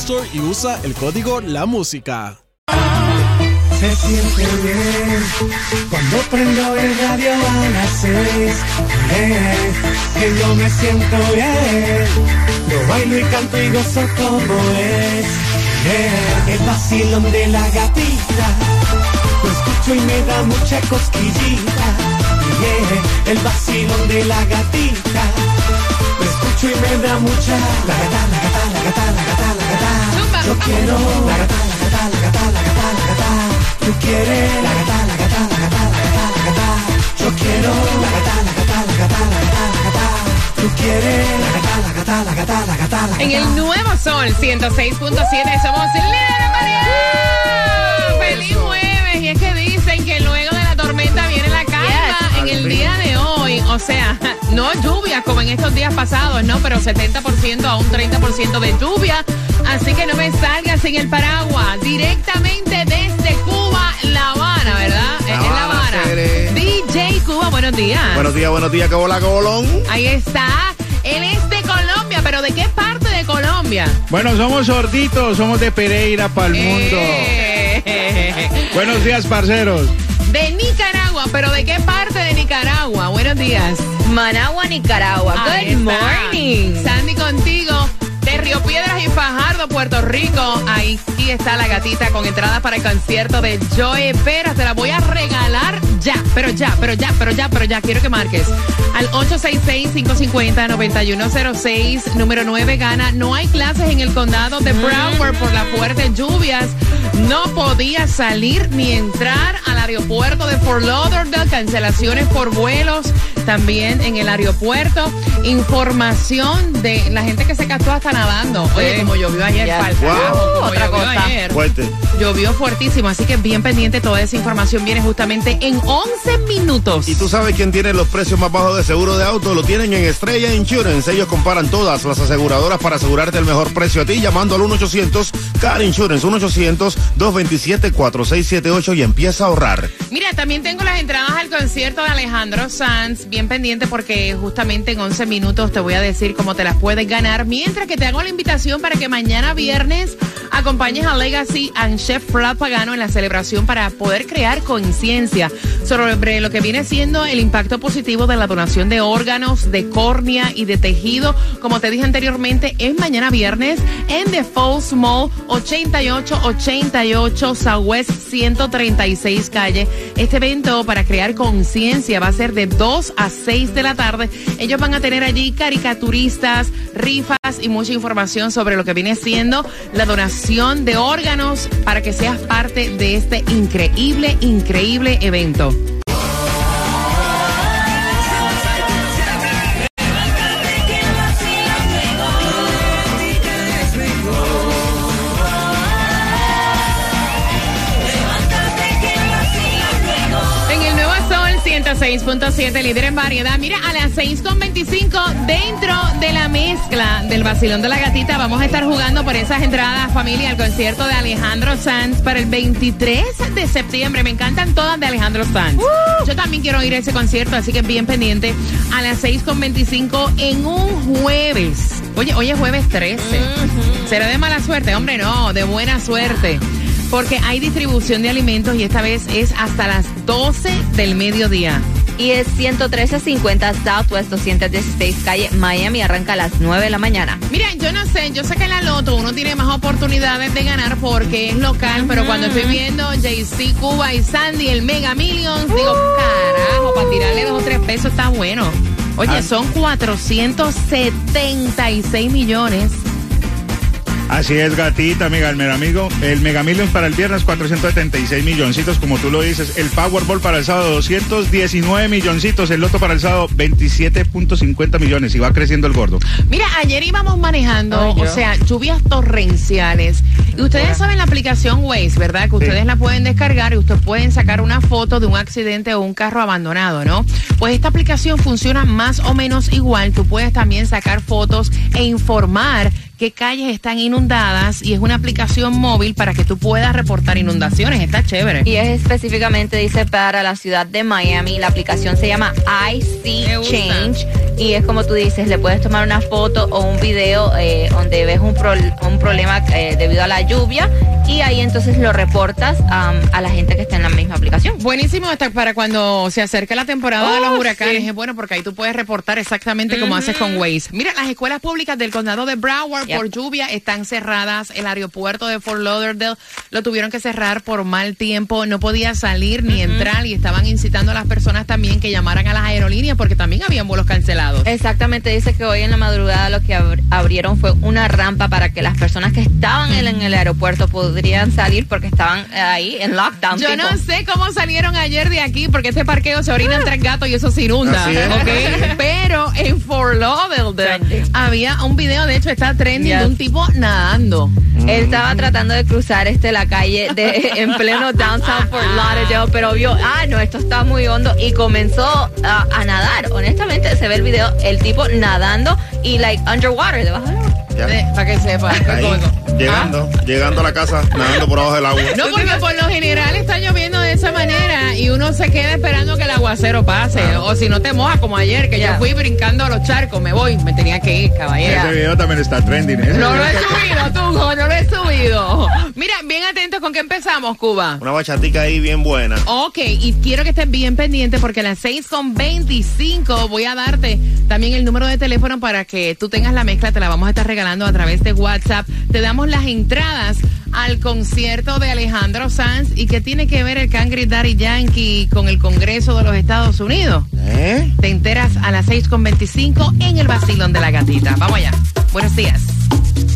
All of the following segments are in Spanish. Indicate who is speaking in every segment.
Speaker 1: Store y usa el código La Música.
Speaker 2: Se siente bien cuando prendo el radio a las seis. Que yo me siento bien. Lo bailo y canto y gozo como es. Eh, el vacilón de la gatita. Lo escucho y me da mucha cosquillita. Yeah, el vacilón de la gatita. Lo escucho y me da mucha. La gata, la gata, la gata, la gata, la gata. Yo quiero la gata, la gata, la gata, la gata, la gata. Tú quieres la gata, la gata, la gata, la gata, la gata. Yo quiero la gata, la gata, la gata, la gata, la gata. Tú quieres la gata, la gata, la gata, la gata, la gata.
Speaker 3: En el nuevo sol 106.7 somos líderes María. ¡Feliz jueves! Y es que dicen que luego de como en estos días pasados, ¿no? Pero 70% a un 30% de lluvia. Así que no me salgas sin el paraguas. Directamente desde Cuba, La Habana, ¿verdad?
Speaker 4: La
Speaker 3: Es La
Speaker 4: Habana.
Speaker 3: DJ Cuba, buenos días.
Speaker 4: Buenos días, buenos días, hola, Colón.
Speaker 3: Ahí está. Él es de Colombia, pero ¿de qué parte de Colombia?
Speaker 5: Bueno, somos sorditos, somos de Pereira para el mundo.
Speaker 3: Eh.
Speaker 5: Buenos días, parceros.
Speaker 3: De Nicaragua, pero ¿de qué parte de Nicaragua? Buenos días.
Speaker 6: Managua, Nicaragua.
Speaker 3: Ahí
Speaker 6: Good
Speaker 3: está.
Speaker 6: morning.
Speaker 3: Sandy contigo. De Río Piedras y Fajardo, Puerto Rico. Ahí sí está la gatita con entradas para el concierto de Joe Pera. Te la voy a regalar ya, pero ya, pero ya, pero ya, pero ya. Quiero que marques al 866-550-9106. Número 9 gana. No hay clases en el condado de Broward por las fuertes lluvias. No podía salir ni entrar al aeropuerto de Fort Lauderdale. Cancelaciones por vuelos también en el aeropuerto. Información de la gente que se casó hasta nadando. Oye, como llovió ayer,
Speaker 4: Wow.
Speaker 3: como
Speaker 6: Otra
Speaker 3: llovió
Speaker 6: cosa.
Speaker 3: ayer.
Speaker 4: Fuerte.
Speaker 3: Llovió fuertísimo, así que bien pendiente. Toda esa información viene justamente en 11 minutos.
Speaker 4: ¿Y tú sabes quién tiene los precios más bajos de seguro de auto? Lo tienen en Estrella Insurance. Ellos comparan todas las aseguradoras para asegurarte el mejor precio a ti llamando al 1-800 Car Insurance. 1-800-227-4678 y empieza a ahorrar.
Speaker 3: Mira, también tengo las entradas al concierto de Alejandro Sanz. Bien pendiente porque justamente en 11 minutos te voy a decir cómo te las puedes ganar. Mientras que te hago la invitación para que mañana viernes acompañes a Legacy and Chef Flap Pagano en la celebración para poder crear conciencia sobre lo que viene siendo el impacto positivo de la donación de órganos, de córnea y de tejido. Como te dije anteriormente, es mañana viernes en The Falls Mall 8888 Southwest 136 calle. Este evento para crear conciencia va a ser de 2 a 6 de la tarde. Ellos van a tener allí caricaturistas, rifas y mucha información sobre lo que viene siendo la donación de órganos para que seas parte de este increíble, increíble evento. 106.7, líder en variedad. Mira, a las 6.25, dentro de la mezcla del vacilón de la gatita, vamos a estar jugando por esas entradas, familia, al concierto de Alejandro Sanz para el 23 de septiembre. Me encantan todas de Alejandro Sanz. Yo también quiero ir a ese concierto, así que bien pendiente. A las 6.25 en un jueves. Oye, hoy es jueves 13. ¿Será de mala suerte? Hombre, no, de buena suerte. Porque hay distribución de alimentos y esta vez es hasta las 12 del mediodía.
Speaker 6: Y es 11350 Southwest 216 calle Miami. Arranca a las 9 de la mañana.
Speaker 3: Mira, yo no sé, yo sé que en la Loto uno tiene más oportunidades de ganar porque es local, pero cuando estoy viendo JC, Cuba y Sandy, el Mega Millions, digo, carajo, para tirarle dos o tres pesos está bueno. Oye,
Speaker 5: Ah.
Speaker 3: son 476 millones.
Speaker 5: Así es, gatita, amiga, el mega amigo. El Mega Millions para el viernes, 476 milloncitos, como tú lo dices. El Powerball para el sábado, 219 milloncitos. El Loto para el sábado, 27.50 millones. Y va creciendo el gordo.
Speaker 3: Mira, ayer íbamos manejando,
Speaker 6: Ay,
Speaker 3: o sea, lluvias torrenciales. Y ustedes saben la aplicación Waze, ¿verdad? Que ustedes la pueden descargar y ustedes pueden sacar una foto de un accidente o un carro abandonado, ¿no? Pues esta aplicación funciona más o menos igual. Tú puedes también sacar fotos e informar qué calles están inundadas y es una aplicación móvil para que tú puedas reportar inundaciones. Está chévere.
Speaker 6: Y es específicamente, dice, para la ciudad de Miami. La aplicación se llama IC. Change. Y es como tú dices, le puedes tomar una foto o un video eh, donde ves un, pro- un problema eh, debido a la lluvia. Y ahí entonces lo reportas a la gente que está en la misma aplicación.
Speaker 3: Buenísimo hasta para cuando se acerca la temporada de
Speaker 6: Oh,
Speaker 3: los huracanes.
Speaker 6: sí.
Speaker 3: Es bueno porque ahí tú puedes reportar exactamente como haces con Waze. Mira, las escuelas públicas del condado de Broward
Speaker 6: Yep.
Speaker 3: por lluvia están cerradas. El aeropuerto de Fort Lauderdale lo tuvieron que cerrar por mal tiempo. No podía salir ni entrar y estaban incitando a las personas también que llamaran a las aerolíneas porque también habían vuelos cancelados.
Speaker 6: Exactamente, dice que hoy en la madrugada lo que abr- abrieron fue una rampa para que las personas que estaban en, el aeropuerto podrían salir porque estaban ahí en lockdown.
Speaker 3: Yo
Speaker 6: tipo.
Speaker 3: no sé cómo salieron ayer de aquí porque este parqueo se orinan tres gatos y eso se inunda.
Speaker 4: Así es.
Speaker 3: ¿ok? Pero en Fort Lauderdale había un video, de hecho está trending
Speaker 6: Yes.
Speaker 3: de un tipo nadando.
Speaker 6: Él estaba tratando de cruzar este la calle de en pleno downtown Fort Lauderdale, pero vio, ah, no, esto está muy hondo y comenzó a, a nadar. Honestamente, se ve el video, el tipo nadando y like underwater, debajo del
Speaker 3: para que sepa.
Speaker 4: Ahí, llegando, llegando a la casa, nadando por abajo del agua.
Speaker 3: No, porque por lo general está lloviendo de esa manera y uno se queda esperando que el aguacero pase. O si no te moja como ayer, que yo
Speaker 6: Ya.
Speaker 3: fui brincando a los charcos, me voy, me tenía que ir, caballero.
Speaker 5: Ese video también está trending. Ese
Speaker 3: No lo he subido, tú, no lo he subido. Mira, bien atentos con qué empezamos, Cuba.
Speaker 4: Una bachatica ahí bien buena.
Speaker 3: Ok, y quiero que estés bien pendiente porque a las 6 con 25 voy a darte también el número de teléfono para que tú tengas la mezcla, te la vamos a estar regalando a través de WhatsApp. Te damos las entradas al concierto de Alejandro Sanz y qué tiene que ver el Cangri Daddy Yankee con el Congreso de los Estados Unidos.
Speaker 4: ¿Eh?
Speaker 3: Te enteras a las 6 con 25 en el Basilón de la Gatita. Vamos allá. Buenos días.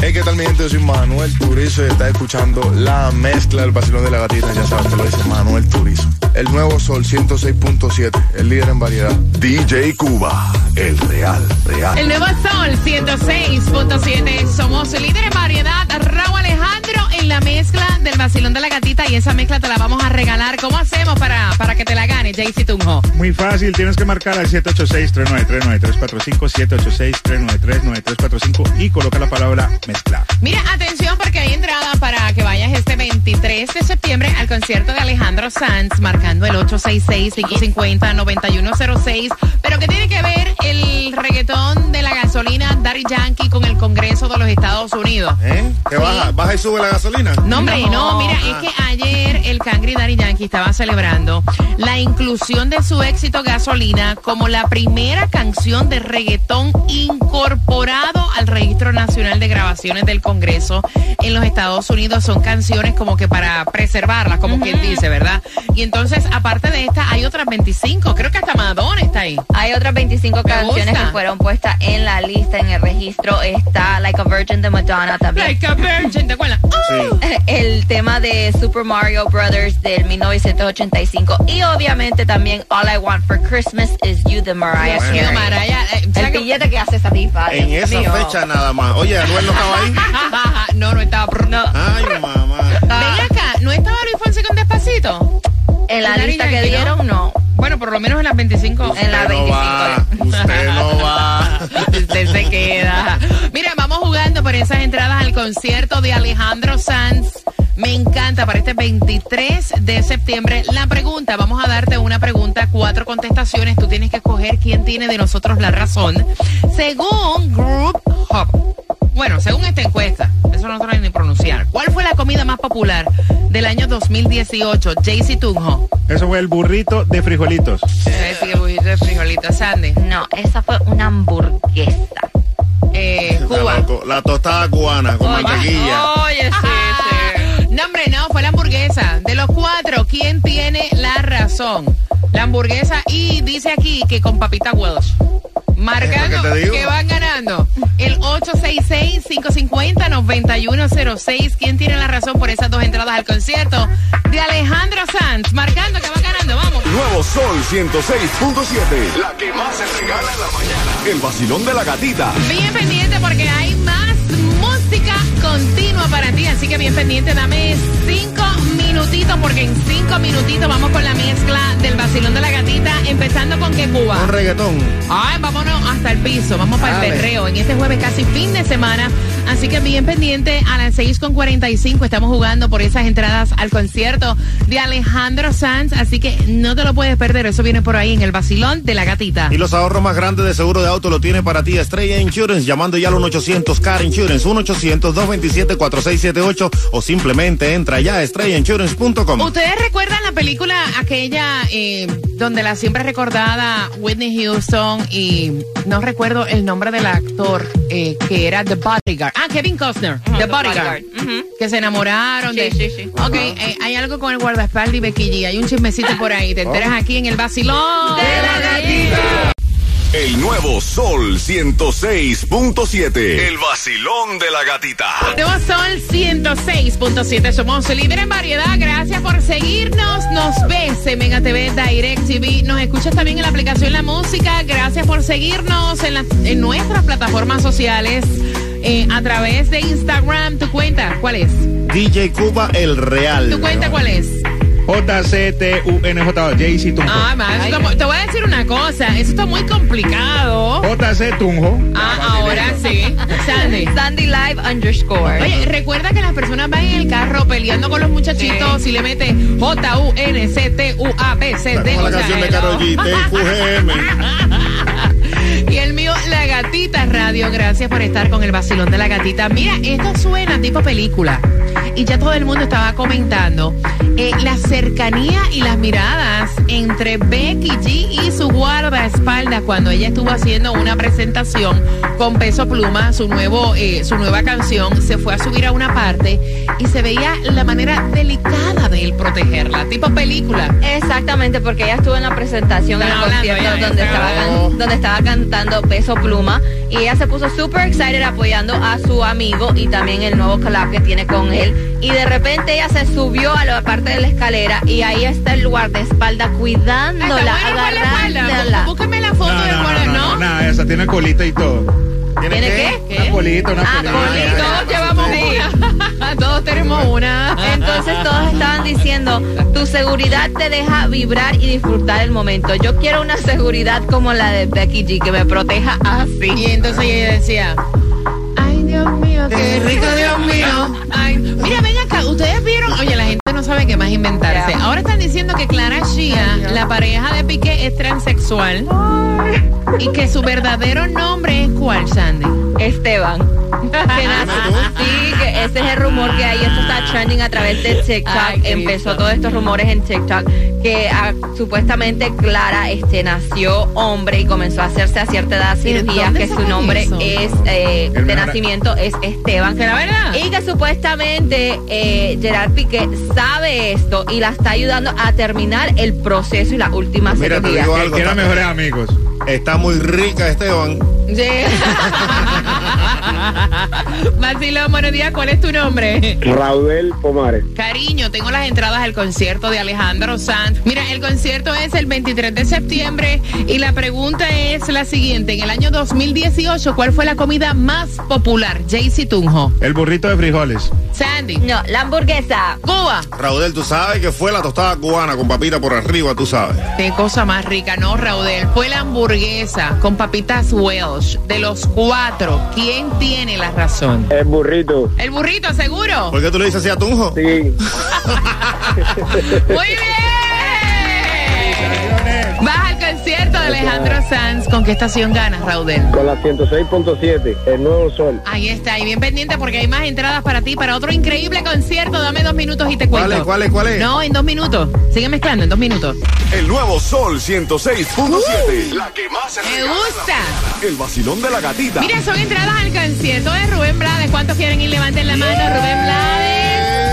Speaker 7: Hey, ¿qué tal mi gente? Yo soy Manuel Turizo y está escuchando la mezcla del vacilón de la gatita. Ya sabes que lo dice Manuel Turizo. El nuevo Sol 106.7, el líder en variedad.
Speaker 8: DJ Cuba, el real, real.
Speaker 3: El nuevo Sol 106.7. Somos líder en variedad. Raúl Alejandro la mezcla del vacilón de la gatita y esa mezcla te la vamos a regalar. ¿Cómo hacemos para, para que te la gane, Jaycee Tunjo?
Speaker 5: Muy fácil, tienes que marcar al 786-393-9345, 786-393-9345 y coloca la palabra mezclar.
Speaker 3: Mira, atención porque hay entrada para que vayas este 23 de septiembre al concierto de Alejandro Sanz, marcando el 866-550-9106. Pero ¿qué tiene que ver el reggaetón de la gasolina Daddy Yankee con el Congreso de los Estados Unidos?
Speaker 4: ¿Eh? ¿Que baja, baja y sube la gasolina?
Speaker 3: No, hombre, no.
Speaker 6: No.
Speaker 3: mira, es que ayer el Cangri Daddy Yankee estaba celebrando la inclusión de su éxito Gasolina como la primera canción de reggaetón incorporado al Registro Nacional de Grabaciones del Congreso en los Estados Unidos. Son canciones como que para preservarlas, como quien dice, ¿verdad? Y entonces, aparte de esta, hay otras 25. Creo que hasta Madonna está ahí.
Speaker 6: Hay otras 25 canciones. Que fueron puestas en la lista, en el registro. Está Like a Virgin de Madonna también.
Speaker 3: Like a virgin, ¿te acuerdas?
Speaker 4: Sí.
Speaker 6: El tema de Super Mario Brothers del 1985. Y obviamente también All I Want for Christmas is You de Mariah Carey.
Speaker 3: Mariah. eh,
Speaker 6: El
Speaker 3: ¿sabes qué?
Speaker 6: billete que hace esa tipa.
Speaker 4: En esa
Speaker 6: mío.
Speaker 4: fecha nada más. Oye, Anuel no estaba ahí.
Speaker 3: no, no estaba.
Speaker 6: No,
Speaker 4: Ay, mamá.
Speaker 3: Ven acá, ¿no estaba Luis Fonsi con Despacito?
Speaker 6: En la lista que dieron, no.
Speaker 3: Bueno, por lo menos en las 25.
Speaker 6: En la
Speaker 4: Usted no
Speaker 6: 25.
Speaker 4: va, Usted no va.
Speaker 3: Usted se queda. Mira, vamos jugando por esas entradas al concierto de Alejandro Sanz. Me encanta para este 23 de septiembre. La pregunta, vamos a darte una pregunta, cuatro contestaciones. Tú tienes que escoger quién tiene de nosotros la razón. Según Group Hub. Bueno, según esta encuesta, eso no se ni pronunciar. ¿Cuál fue la comida más popular del año 2018? Jaycee Tunjo.
Speaker 5: Eso fue el burrito de frijolitos.
Speaker 3: Sí, el burrito de frijolitos. Sandy.
Speaker 6: No, esa fue una hamburguesa.
Speaker 3: Eh, Cuba.
Speaker 4: La, la tostada cubana con mantequilla.
Speaker 6: Oye, sí, sí.
Speaker 3: No, hombre, no, fue la hamburguesa. De los cuatro, ¿quién tiene la razón? La hamburguesa y dice aquí que con papita Welsh. Marcando
Speaker 4: que
Speaker 3: van ganando. El 866-550-9106. ¿Quién tiene la razón por esas dos entradas al concierto de Alejandro Sanz? Marcando que van ganando, vamos.
Speaker 8: Nuevo Sol 106.7. La que más se regala en la mañana. El vacilón de la gatita.
Speaker 3: Bien pendiente porque hay más para ti. Así que bien pendiente, dame cinco minutitos porque en cinco minutitos vamos con la mezcla del vacilón de la gatita, empezando con que Cuba.
Speaker 4: Un reggaetón.
Speaker 3: Ay, vámonos hasta el piso, vamos para el perreo en este jueves casi fin de semana. Así que bien pendiente a las 6.45 estamos jugando por esas entradas al concierto de Alejandro Sanz. Así que no te lo puedes perder, eso viene por ahí en el vacilón de la gatita.
Speaker 4: Y los ahorros más grandes de seguro de auto lo tiene para ti Estrella Insurance, llamando ya al 1-800-CAR Insurance, 1-800-227-4678 o simplemente entra ya a estrellainsurance.com.
Speaker 3: ¿Ustedes recuerdan la película aquella eh, donde la siempre recordada Whitney Houston y no recuerdo el nombre del actor eh, que era The Bodyguard? Ah, Kevin Costner, The,
Speaker 6: The
Speaker 3: Bodyguard. Que se enamoraron
Speaker 6: Sí,
Speaker 3: de...
Speaker 6: sí, sí.
Speaker 3: Ok, eh, hay algo con el guardaespaldas y Becky G. Hay un chismecito por ahí. Te enteras aquí en el vacilón
Speaker 6: De la gatita.
Speaker 8: El nuevo Sol 106.7. El vacilón de la gatita.
Speaker 3: Nuevo Sol 106.7. Somos líder en variedad. Gracias por seguirnos. Nos ves en Mega TV Direct TV. Nos escuchas también en la aplicación La Música. Gracias por seguirnos en, la- en nuestras plataformas sociales. eh, a través de Instagram. ¿Tu cuenta cuál es?
Speaker 4: DJ Cuba El Real.
Speaker 3: ¿Tu cuenta cuál es?
Speaker 5: JCTUNJ, JC Tunjo.
Speaker 3: Ah, man, eso está te voy a decir una cosa. Eso está muy complicado.
Speaker 5: JC Tunjo.
Speaker 3: Ah, ahora sí. Sandy.
Speaker 6: Sandy Live underscore.
Speaker 3: Oye, recuerda que las personas van en el carro peleando con los muchachitos y le meten J-U-N-C-T-U-A-B-C-D.
Speaker 4: Como la canción de
Speaker 3: hello.
Speaker 4: Karol G, TQGM.
Speaker 3: Y el mío, La Gatita Radio. Gracias por estar con el vacilón de la gatita. Mira, esto suena tipo película. Y ya todo el mundo estaba comentando eh, la cercanía y las miradas entre Becky G y su guardaespaldas cuando ella estuvo haciendo una presentación con Peso Pluma, su nuevo, eh, su nueva canción, se fue a subir a una parte y se veía la manera delicada de él protegerla, tipo película.
Speaker 6: Exactamente, porque ella estuvo en la presentación en el concierto donde, estaba donde estaba cantando Peso Pluma y ella se puso super excited apoyando a su amigo y también el nuevo collab que tiene con él y de repente ella se subió a la parte de la escalera y ahí está el guardaespaldas cuidándola,
Speaker 3: espalda.
Speaker 6: agarrándola.
Speaker 3: Búscame la foto
Speaker 5: No,
Speaker 3: del
Speaker 5: no, no,
Speaker 3: guarda,
Speaker 5: no,
Speaker 3: ¿no?
Speaker 5: no, nada, esa tiene colita y todo.
Speaker 6: ¿Tiene qué?
Speaker 5: Una colita, una
Speaker 6: Ah,
Speaker 5: colita.
Speaker 3: Todos llevamos una. Todos tenemos una.
Speaker 6: Entonces todos estaban diciendo, tu seguridad te deja vibrar y disfrutar el momento. Yo quiero una seguridad como la de Becky G, que me proteja así.
Speaker 3: Y entonces ella decía, ay Dios mío, qué rico Dios mío. Ay, mira, ven acá, ustedes vieron, oye, la gente no sabe qué más inventarse. Ahora están diciendo que Clara Shia, la pareja de Piqué, es transexual. Y que su verdadero nombre es cuál, Sandy.
Speaker 6: Esteban. Que nació- sí, que ese es el rumor que hay. Esto está trending a través de TikTok.
Speaker 3: Ay.
Speaker 6: Empezó todos estos rumores en TikTok que ah, supuestamente Clara este, nació hombre y comenzó a hacerse a cierta edad
Speaker 3: ¿Pero
Speaker 6: cirugías
Speaker 3: dónde
Speaker 6: que su nombre
Speaker 3: eso?
Speaker 6: es eh, de nacimiento es Esteban.
Speaker 3: ¿Será verdad?
Speaker 6: Y que supuestamente eh, Gerard Piqué sabe esto y la está ayudando a terminar el proceso y la última
Speaker 4: Mira, te
Speaker 6: cirugía.
Speaker 4: digo algo.
Speaker 5: que eran
Speaker 4: está-
Speaker 5: mejores amigos.
Speaker 4: Está muy rica, Esteban.
Speaker 3: Sí. Vacilón, buenos días, ¿cuál es tu nombre?
Speaker 9: Raudel Pomares.
Speaker 3: Cariño, tengo las entradas al concierto de Alejandro Sanz. Mira, el concierto es el 23 de septiembre y la pregunta es la siguiente. En el año 2018, ¿cuál fue la comida más popular? Jaycee Tunjo.
Speaker 5: El burrito de frijoles.
Speaker 3: Sandy.
Speaker 6: No, la hamburguesa.
Speaker 3: Cuba.
Speaker 4: Raudel, tú sabes que fue la tostada cubana con papita por arriba, tú sabes.
Speaker 3: Qué cosa más rica, ¿no, Raudel? Fue la hamburguesa con papitas Wells. Josh, de los cuatro, ¿quién tiene la razón?
Speaker 9: El burrito.
Speaker 3: El burrito, seguro.
Speaker 4: ¿Por qué tú le dices así a Tunjo?
Speaker 9: Sí.
Speaker 3: Muy bien. Vas al concierto de Alejandro Sanz. ¿Con qué estación ganas, Raudel?
Speaker 9: Con la 106.7, el nuevo sol.
Speaker 3: Ahí está, y bien pendiente porque hay más entradas para ti para otro increíble concierto. Dame dos minutos y te cuento.
Speaker 4: ¿Cuál es, cuál es, cuál es?
Speaker 3: No, en dos minutos. Sigue mezclando en dos minutos.
Speaker 8: El nuevo Sol 106.7. La que más se
Speaker 3: Me gusta.
Speaker 8: El vacilón de la gatita.
Speaker 3: Mira, son entradas al concierto de Rubén Blades. ¿Cuántos quieren ir? Levanten la mano. Rubén Blades.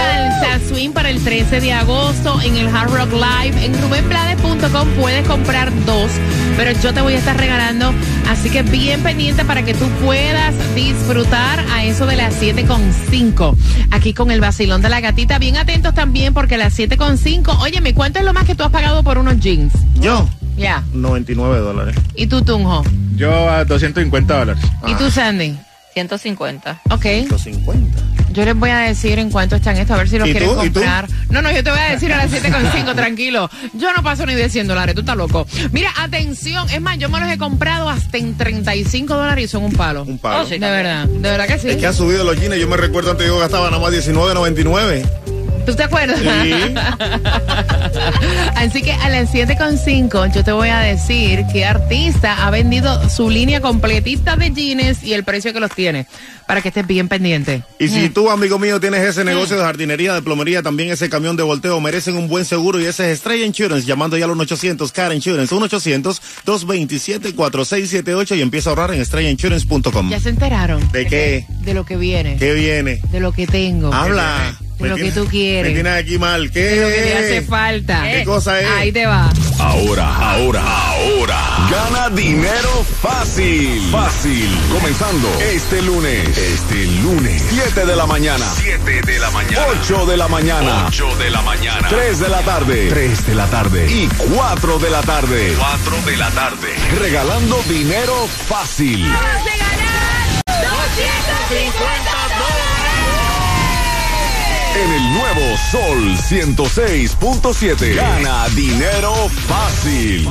Speaker 3: Salsa Swing para el 13 de agosto en el Hard Rock Live. En rubenblades.com puedes comprar dos, pero yo te voy a estar regalando. Así que bien pendiente para que tú puedas disfrutar a eso de las 7.5. Aquí con el vacilón de la gatita. Bien atentos también porque a las 7.5. Óyeme, ¿cuánto es lo más que tú has pagado por unos jeans?
Speaker 4: Yo,
Speaker 3: Ya.
Speaker 4: 99 dólares.
Speaker 3: ¿Y tú, Tunjo?
Speaker 5: Yo a 250 dólares.
Speaker 3: ¿Y tú, Sandy?
Speaker 6: 150.
Speaker 3: Ok.
Speaker 4: 150.
Speaker 3: Yo les voy a decir en cuánto están estos, a ver si los
Speaker 4: ¿Y
Speaker 3: quieren comprar. No, no, yo te voy a decir a las 7,5, tranquilo. Yo no paso ni de 100 dólares, tú estás loco. Mira, atención, es más, yo me los he comprado hasta en 35 dólares y son un palo.
Speaker 4: Un palo.
Speaker 6: Oh, sí.
Speaker 3: De verdad, de verdad que sí.
Speaker 4: Es que han subido los jeans. Yo me recuerdo antes yo gastaba nada más 19.99.
Speaker 3: ¿Tú te acuerdas?
Speaker 4: Sí.
Speaker 3: Así que a las 7,5 yo te voy a decir qué artista ha vendido su línea completita de jeans y el precio que los tiene, para que estés bien pendiente.
Speaker 4: Y si tú, amigo mío, tienes ese negocio de jardinería, de plomería, también ese camión de volteo, merecen un buen seguro y ese es Estrella Insurance, llamando ya al 1-800 Car Insurance, 1-800-227-4678 y empieza a ahorrar en estrellainsurance.com.
Speaker 3: ¿Ya se enteraron?
Speaker 4: ¿De qué?
Speaker 3: De lo que viene,
Speaker 4: ¿Qué viene?
Speaker 3: de lo que tengo,
Speaker 4: Habla.
Speaker 3: Lo que tú quieres.
Speaker 4: Me tienes aquí mal. ¿Qué?
Speaker 3: lo que te hace falta.
Speaker 4: ¿Qué cosa es?
Speaker 3: Ahí te va.
Speaker 8: Ahora, ahora, ahora. Gana dinero fácil. Fácil. Comenzando este lunes. Este lunes. 7 de la mañana. 7 de la mañana. 8 de la mañana. 8 de la mañana. 3 de la tarde. 3 de la tarde. Y 4 de la tarde. 4 de la tarde. Regalando dinero fácil. En el nuevo Sol 106.7. Gana dinero fácil.